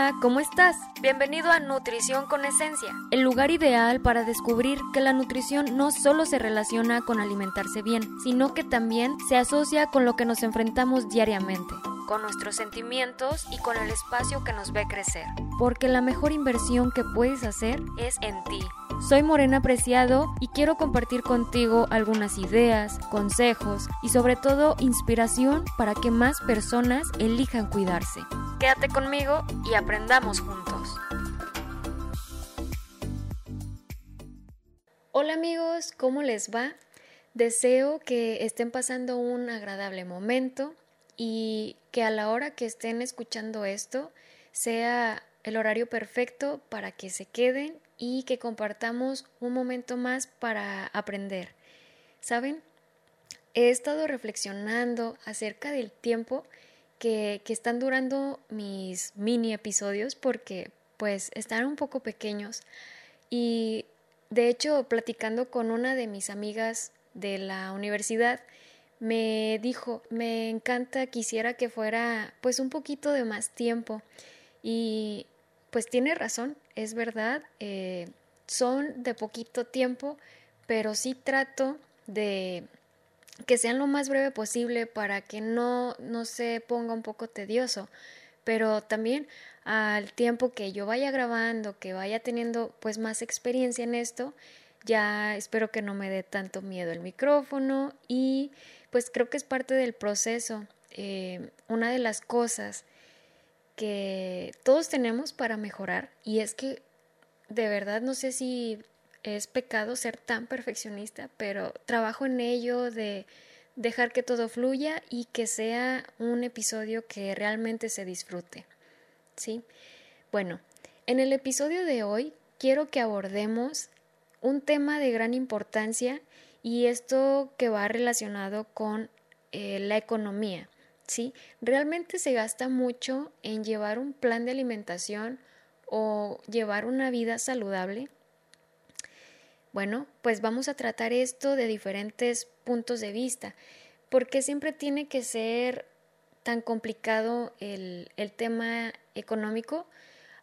Hola, ¿cómo estás? Bienvenido a Nutrición con Esencia, el lugar ideal para descubrir que la nutrición no solo se relaciona con alimentarse bien, sino que también se asocia con lo que nos enfrentamos diariamente, con nuestros sentimientos y con el espacio que nos ve crecer. Porque la mejor inversión que puedes hacer es en ti. Soy Morena Preciado y quiero compartir contigo algunas ideas, consejos y sobre todo inspiración para que más personas elijan cuidarse. Quédate conmigo y aprendamos juntos. Hola amigos, ¿cómo les va? Deseo que estén pasando un agradable momento y que a la hora que estén escuchando esto sea el horario perfecto para que se queden y que compartamos un momento más para aprender. ¿Saben? He estado reflexionando acerca del tiempo que, están durando mis mini episodios porque pues están un poco pequeños. Y de hecho platicando con una de mis amigas de la universidad me dijo me encanta quisiera que fuera pues un poquito de más tiempo y pues tiene razón, es verdad, eh, son de poquito tiempo, pero sí trato de que sean lo más breve posible para que no, no se ponga un poco tedioso, pero también al tiempo que yo vaya grabando, que vaya teniendo pues más experiencia en esto, ya espero que no me dé tanto miedo el micrófono y pues creo que es parte del proceso. Eh, una de las cosas que todos tenemos para mejorar y es que de verdad no sé si es pecado ser tan perfeccionista, pero trabajo en ello de dejar que todo fluya y que sea un episodio que realmente se disfrute. ¿Sí? Bueno, en el episodio de hoy quiero que abordemos un tema de gran importancia y esto que va relacionado con eh, la economía. ¿sí? Realmente se gasta mucho en llevar un plan de alimentación o llevar una vida saludable. Bueno, pues vamos a tratar esto de diferentes puntos de vista, porque siempre tiene que ser tan complicado el, el tema económico,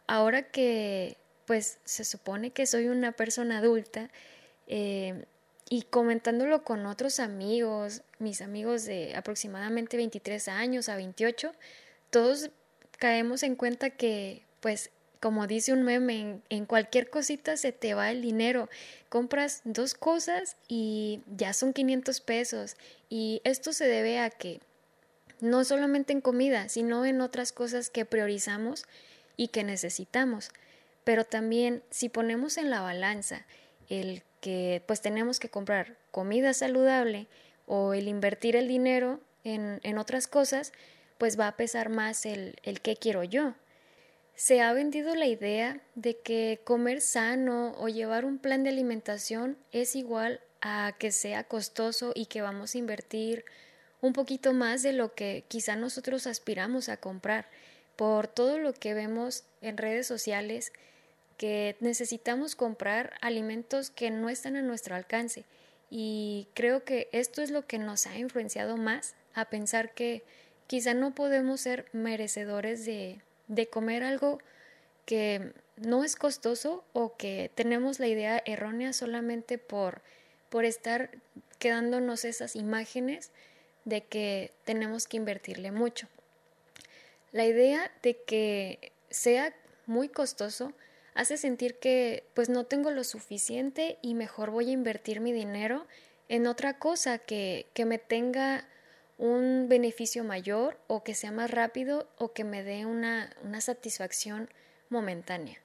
ahora que pues se supone que soy una persona adulta, eh, y comentándolo con otros amigos, mis amigos de aproximadamente 23 años a 28, todos caemos en cuenta que, pues, como dice un meme, en, cualquier cosita se te va el dinero. Compras dos cosas y ya son 500 pesos. Y esto se debe a que no solamente en comida, sino en otras cosas que priorizamos y que necesitamos. Pero también si ponemos en la balanza el que pues tenemos que comprar comida saludable o el invertir el dinero en, en otras cosas, pues va a pesar más el, el quiero yo. Se ha vendido la idea de que comer sano o llevar un plan de alimentación es igual a que sea costoso y que vamos a invertir un poquito más de lo que quizá nosotros aspiramos a comprar por todo lo que vemos en redes sociales que necesitamos comprar alimentos que no están a nuestro alcance. Y creo que esto es lo que nos ha influenciado más a pensar que quizá no podemos ser merecedores de, de comer algo que no es costoso o que tenemos la idea errónea solamente por, por estar quedándonos esas imágenes de que tenemos que invertirle mucho. La idea de que sea muy costoso hace sentir que pues no tengo lo suficiente y mejor voy a invertir mi dinero en otra cosa que, que me tenga un beneficio mayor o que sea más rápido o que me dé una, una satisfacción momentánea.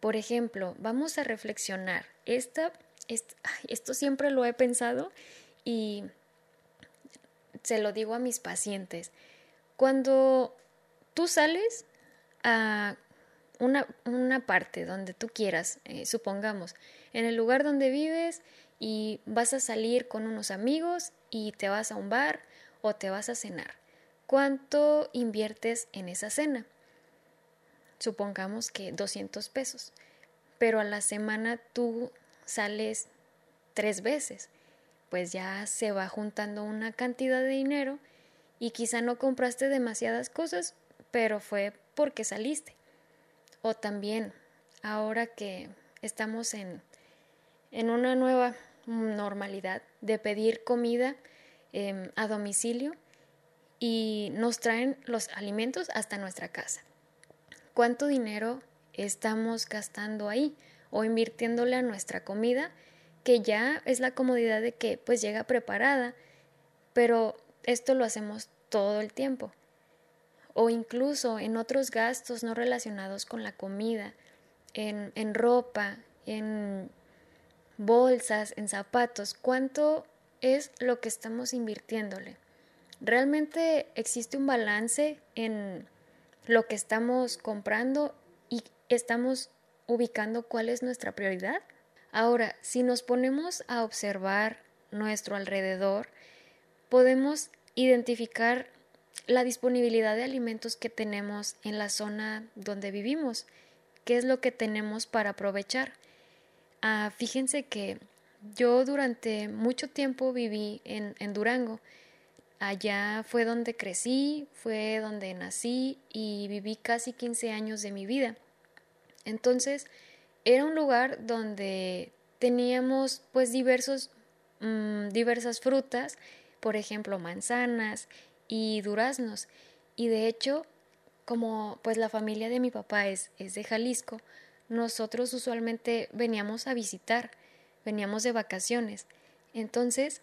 Por ejemplo, vamos a reflexionar. Esta, esto siempre lo he pensado y se lo digo a mis pacientes. Cuando tú sales a una, una parte donde tú quieras, eh, supongamos, en el lugar donde vives y vas a salir con unos amigos y te vas a un bar o te vas a cenar. ¿Cuánto inviertes en esa cena? Supongamos que 200 pesos, pero a la semana tú sales tres veces, pues ya se va juntando una cantidad de dinero y quizá no compraste demasiadas cosas, pero fue porque saliste. o también ahora que estamos en, en una nueva normalidad de pedir comida em, a domicilio y nos traen los alimentos hasta nuestra casa. ¿Cuánto dinero estamos gastando ahí o invirtiéndole a nuestra comida que ya es la comodidad de que pues llega preparada, pero esto lo hacemos todo el tiempo. O incluso en otros gastos no relacionados con la comida, en, en ropa, en bolsas, en zapatos, ¿cuánto es lo que estamos invirtiéndole? ¿Realmente existe un balance en lo que estamos comprando y estamos ubicando cuál es nuestra prioridad? Ahora, si nos ponemos a observar nuestro alrededor, podemos identificar la disponibilidad de alimentos que tenemos en la zona donde vivimos, qué es lo que tenemos para aprovechar. Ah, fíjense que yo durante mucho tiempo viví en, en Durango. Allá fue donde crecí, fue donde nací y viví casi 15 años de mi vida. Entonces, era un lugar donde teníamos pues diversos, mm, diversas frutas, por ejemplo manzanas y duraznos. Y de hecho, como pues la familia de mi papá es, es de Jalisco, nosotros usualmente veníamos a visitar, veníamos de vacaciones. Entonces,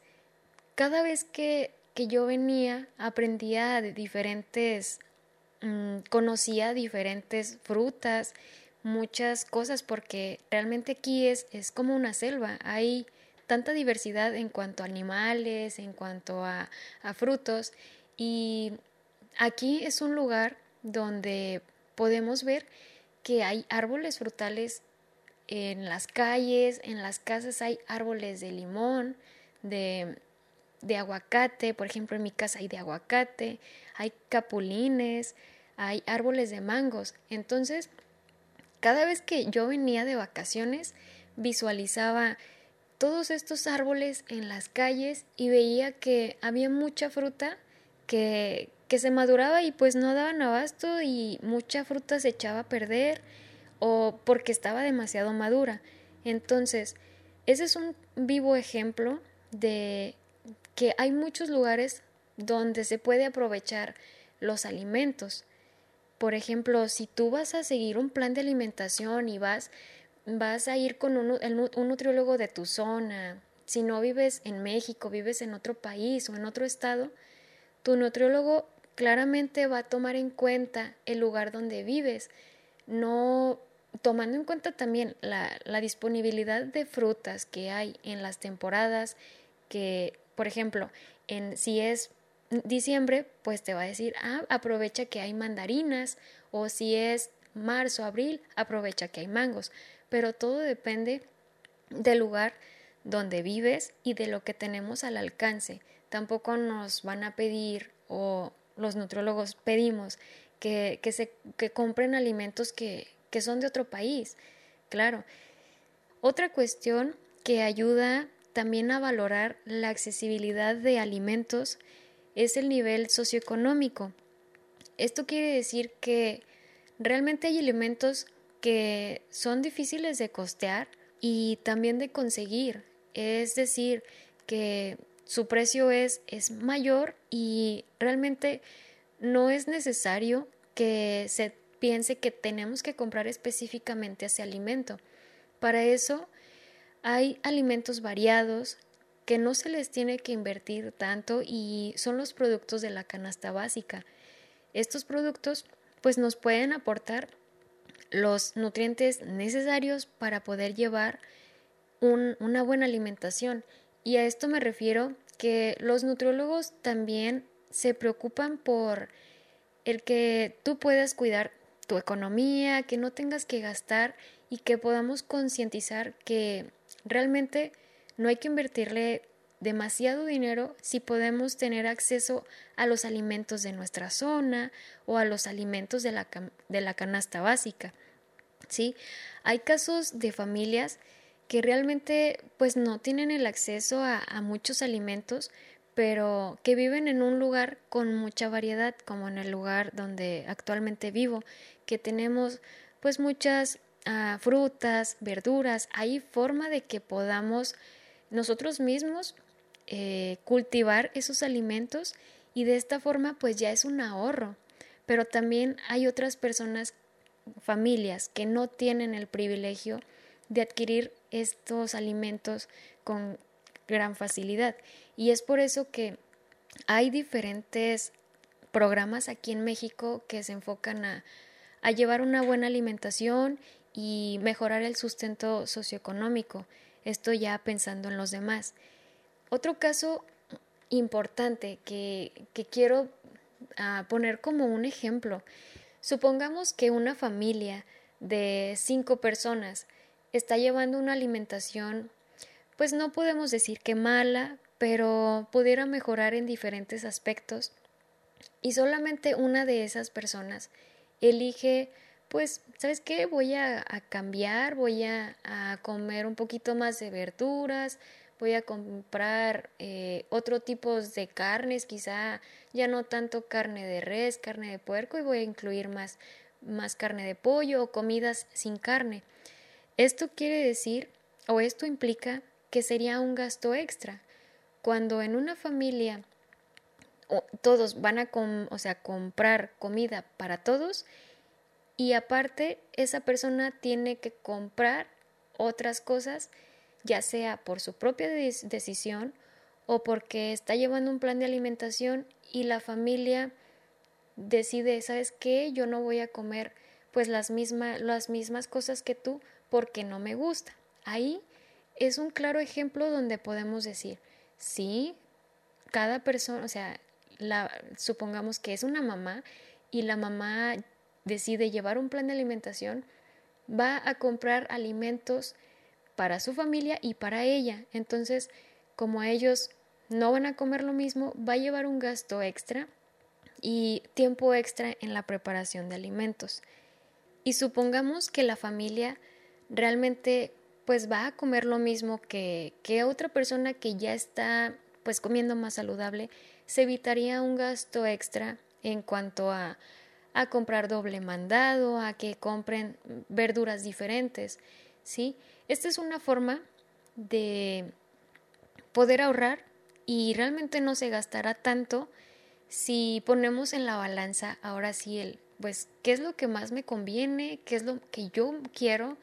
cada vez que, que yo venía, aprendía de diferentes, mm, conocía diferentes frutas, muchas cosas, porque realmente aquí es, es como una selva. Hay tanta diversidad en cuanto a animales, en cuanto a, a frutos, y aquí es un lugar donde podemos ver que hay árboles frutales en las calles, en las casas hay árboles de limón, de, de aguacate, por ejemplo en mi casa hay de aguacate, hay capulines, hay árboles de mangos. Entonces, cada vez que yo venía de vacaciones, visualizaba todos estos árboles en las calles y veía que había mucha fruta que, que se maduraba y pues no daban abasto y mucha fruta se echaba a perder o porque estaba demasiado madura. Entonces, ese es un vivo ejemplo de que hay muchos lugares donde se puede aprovechar los alimentos. Por ejemplo, si tú vas a seguir un plan de alimentación y vas, vas a ir con un, un nutriólogo de tu zona, si no vives en México, vives en otro país o en otro estado, tu nutriólogo claramente va a tomar en cuenta el lugar donde vives, no tomando en cuenta también la, disponibilidad de frutas que hay en las temporadas, que, por ejemplo, en, si es diciembre, pues te va a decir, ah, aprovecha que hay mandarinas, o si es marzo, abril, aprovecha que hay mangos, pero todo depende del lugar donde vives y de lo que tenemos al alcance. Tampoco nos van a pedir o los nutriólogos pedimos que, que, se, que compren alimentos que, que son de otro país. Claro. Otra cuestión que ayuda también a valorar la accesibilidad de alimentos es el nivel socioeconómico. Esto quiere decir que realmente hay alimentos que son difíciles de costear y también de conseguir. Es decir, que su precio es, es mayor y realmente no es necesario que se piense que tenemos que comprar específicamente ese alimento. Para eso hay alimentos variados que no se les tiene que invertir tanto y son los productos de la canasta básica. Estos productos pues nos pueden aportar los nutrientes necesarios para poder llevar una buena alimentación y a esto me refiero que los nutriólogos también se preocupan por el que tú puedas cuidar tu economía, que no tengas que gastar y que podamos concientizar que realmente no hay que invertirle demasiado dinero si podemos tener acceso a los alimentos de nuestra zona o a los alimentos de la, de la canasta básica. ¿sí? Hay casos de familias que realmente pues no tienen el acceso a, muchos alimentos, pero que viven en un lugar con mucha variedad, como en el lugar donde actualmente vivo, que tenemos pues muchas ah, frutas, verduras. Hay forma de que podamos nosotros mismos eh, cultivar esos alimentos y de esta forma pues ya es un ahorro. Pero también hay otras personas, familias que no tienen el privilegio de adquirir estos alimentos con gran facilidad. Y es por eso que hay diferentes programas aquí en México que se enfocan a, a llevar una buena alimentación y mejorar el sustento socioeconómico. Esto ya pensando en los demás. Otro caso importante que, que quiero ah, poner como un ejemplo. Supongamos que una familia de cinco personas está llevando una alimentación, pues no podemos decir que mala, pero pudiera mejorar en diferentes aspectos y solamente una de esas personas elige, pues, ¿sabes qué? Voy a, cambiar, voy a, comer un poquito más de verduras, voy a comprar eh, otro tipo de carnes, quizá ya no tanto carne de res, carne de puerco, y voy a incluir más, más carne de pollo o comidas sin carne. Esto quiere decir, o esto implica, que sería un gasto extra. Cuando en una familia todos van a o sea, comprar comida para todos y aparte esa persona tiene que comprar otras cosas, ya sea por su propia decisión o porque está llevando un plan de alimentación y la familia decide, ¿sabes qué? Yo no voy a comer pues las, las mismas cosas que tú porque no me gusta. Ahí es un claro ejemplo donde podemos decir, sí, cada persona, o sea, la, supongamos que es una mamá y la mamá decide llevar un plan de alimentación, va a comprar alimentos para su familia y para ella. Entonces, como ellos no van a comer lo mismo, va a llevar un gasto extra y tiempo extra en la preparación de alimentos. Y supongamos que la familia realmente pues va a comer lo mismo que, que otra persona que ya está pues comiendo más saludable, se evitaría un gasto extra en cuanto a, a comprar doble mandado, a que compren verduras diferentes, ¿sí? Esta es una forma de poder ahorrar y realmente no se gastará tanto si ponemos en la balanza ahora sí el pues qué es lo que más me conviene, qué es lo que yo quiero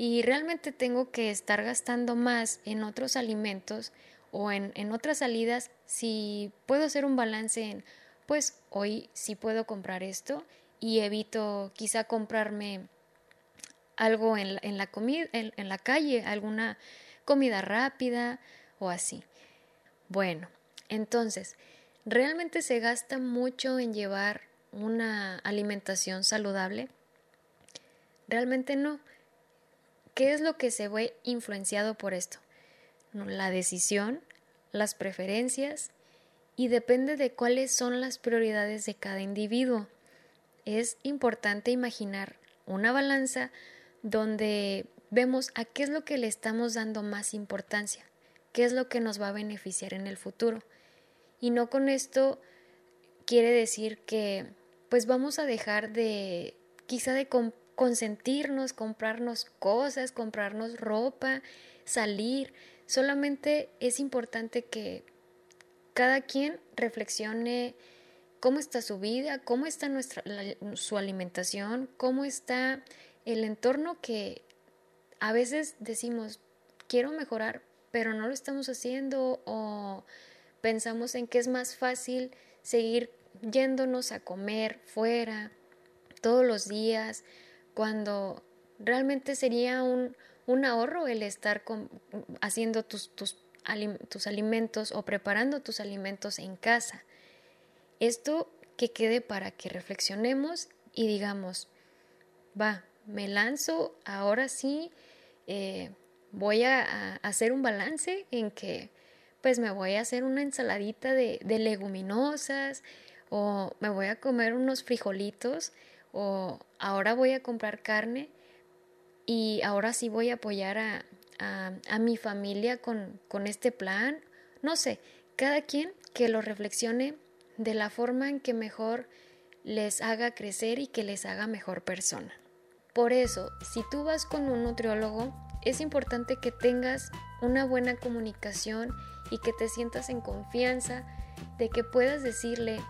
y realmente tengo que estar gastando más en otros alimentos o en, en otras salidas si puedo hacer un balance en pues hoy sí puedo comprar esto y evito quizá comprarme algo en, en la comida en, en la calle alguna comida rápida o así. Bueno entonces realmente se gasta mucho en llevar una alimentación saludable realmente no ¿Qué es lo que se ve influenciado por esto? La decisión, las preferencias y depende de cuáles son las prioridades de cada individuo. Es importante imaginar una balanza donde vemos a qué es lo que le estamos dando más importancia, qué es lo que nos va a beneficiar en el futuro. Y no con esto quiere decir que pues vamos a dejar de quizá de consentirnos, comprarnos cosas, comprarnos ropa, salir. Solamente es importante que cada quien reflexione cómo está su vida, cómo está nuestra, su alimentación, cómo está el entorno que a veces decimos, quiero mejorar, pero no lo estamos haciendo o pensamos en que es más fácil seguir yéndonos a comer fuera todos los días cuando realmente sería un, un ahorro el estar haciendo tus, tus, tus alimentos o preparando tus alimentos en casa. Esto que quede para que reflexionemos y digamos, va, me lanzo, ahora sí, eh, voy a, hacer un balance en que pues me voy a hacer una ensaladita de, de leguminosas o me voy a comer unos frijolitos o ahora voy a comprar carne y ahora sí voy a apoyar a, a, mi familia con, con este plan. No sé, cada quien que lo reflexione de la forma en que mejor les haga crecer y que les haga mejor persona. Por eso, si tú vas con un nutriólogo, es importante que tengas una buena comunicación y que te sientas en confianza de que puedas decirle,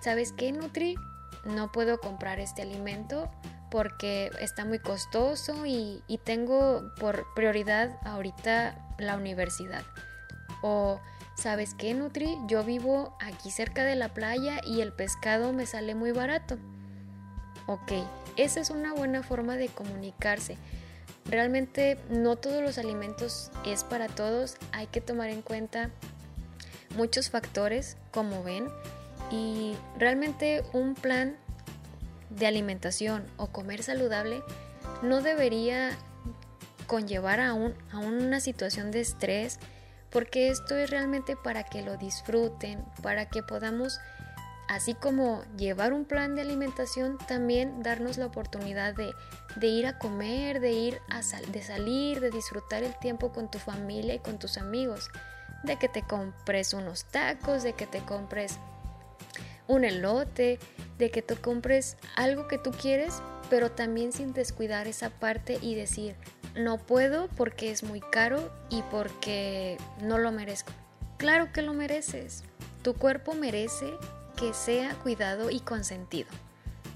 ¿sabes qué, Nutri? No puedo comprar este alimento porque está muy costoso y, tengo por prioridad ahorita la universidad. O, ¿sabes qué, Nutri? Yo vivo aquí cerca de la playa y el pescado me sale muy barato. Ok, esa es una buena forma de comunicarse. Realmente no todos los alimentos es para todos, hay que tomar en cuenta muchos factores, como ven, y realmente un plan de alimentación o comer saludable no debería conllevar a, un, a una situación de estrés, porque esto es realmente para que lo disfruten, para que podamos, así como llevar un plan de alimentación, también darnos la oportunidad de, de ir a comer, de ir a de salir, de disfrutar el tiempo con tu familia y con tus amigos, de que te compres unos tacos, de que te compres un elote, de que te compres algo que tú quieres, pero también sin descuidar esa parte y decir, no puedo porque es muy caro y porque no lo merezco. Claro que lo mereces. Tu cuerpo merece que sea cuidado y consentido.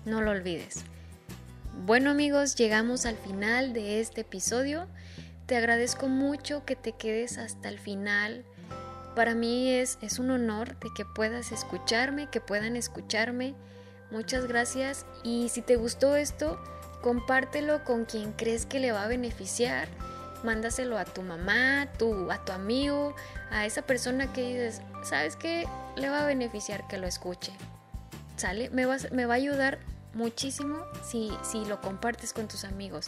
No lo olvides. Bueno amigos, llegamos al final de este episodio. Te agradezco mucho que te quedes hasta el final. Para mí es, es un honor de que puedas escucharme, que puedan escucharme. Muchas gracias y si te gustó esto, compártelo con quien crees que le va a beneficiar. Mándaselo a tu mamá, tu, a tu amigo, a esa persona que dices, ¿sabes qué? Le va a beneficiar que lo escuche. ¿Sale? Me va, me va a ayudar muchísimo si, si lo compartes con tus amigos.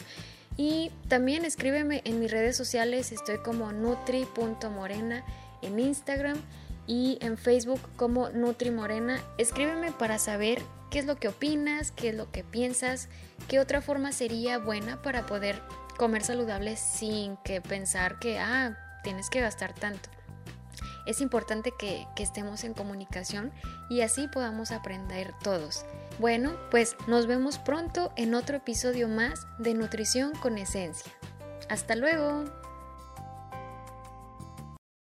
Y también escríbeme en mis redes sociales, estoy como nutri.morena en Instagram y en Facebook como Nutri Morena. Escríbeme para saber qué es lo que opinas, qué es lo que piensas, qué otra forma sería buena para poder comer saludable sin que pensar que, ah, tienes que gastar tanto. Es importante que, que estemos en comunicación y así podamos aprender todos. Bueno, pues nos vemos pronto en otro episodio más de Nutrición con Esencia. Hasta luego.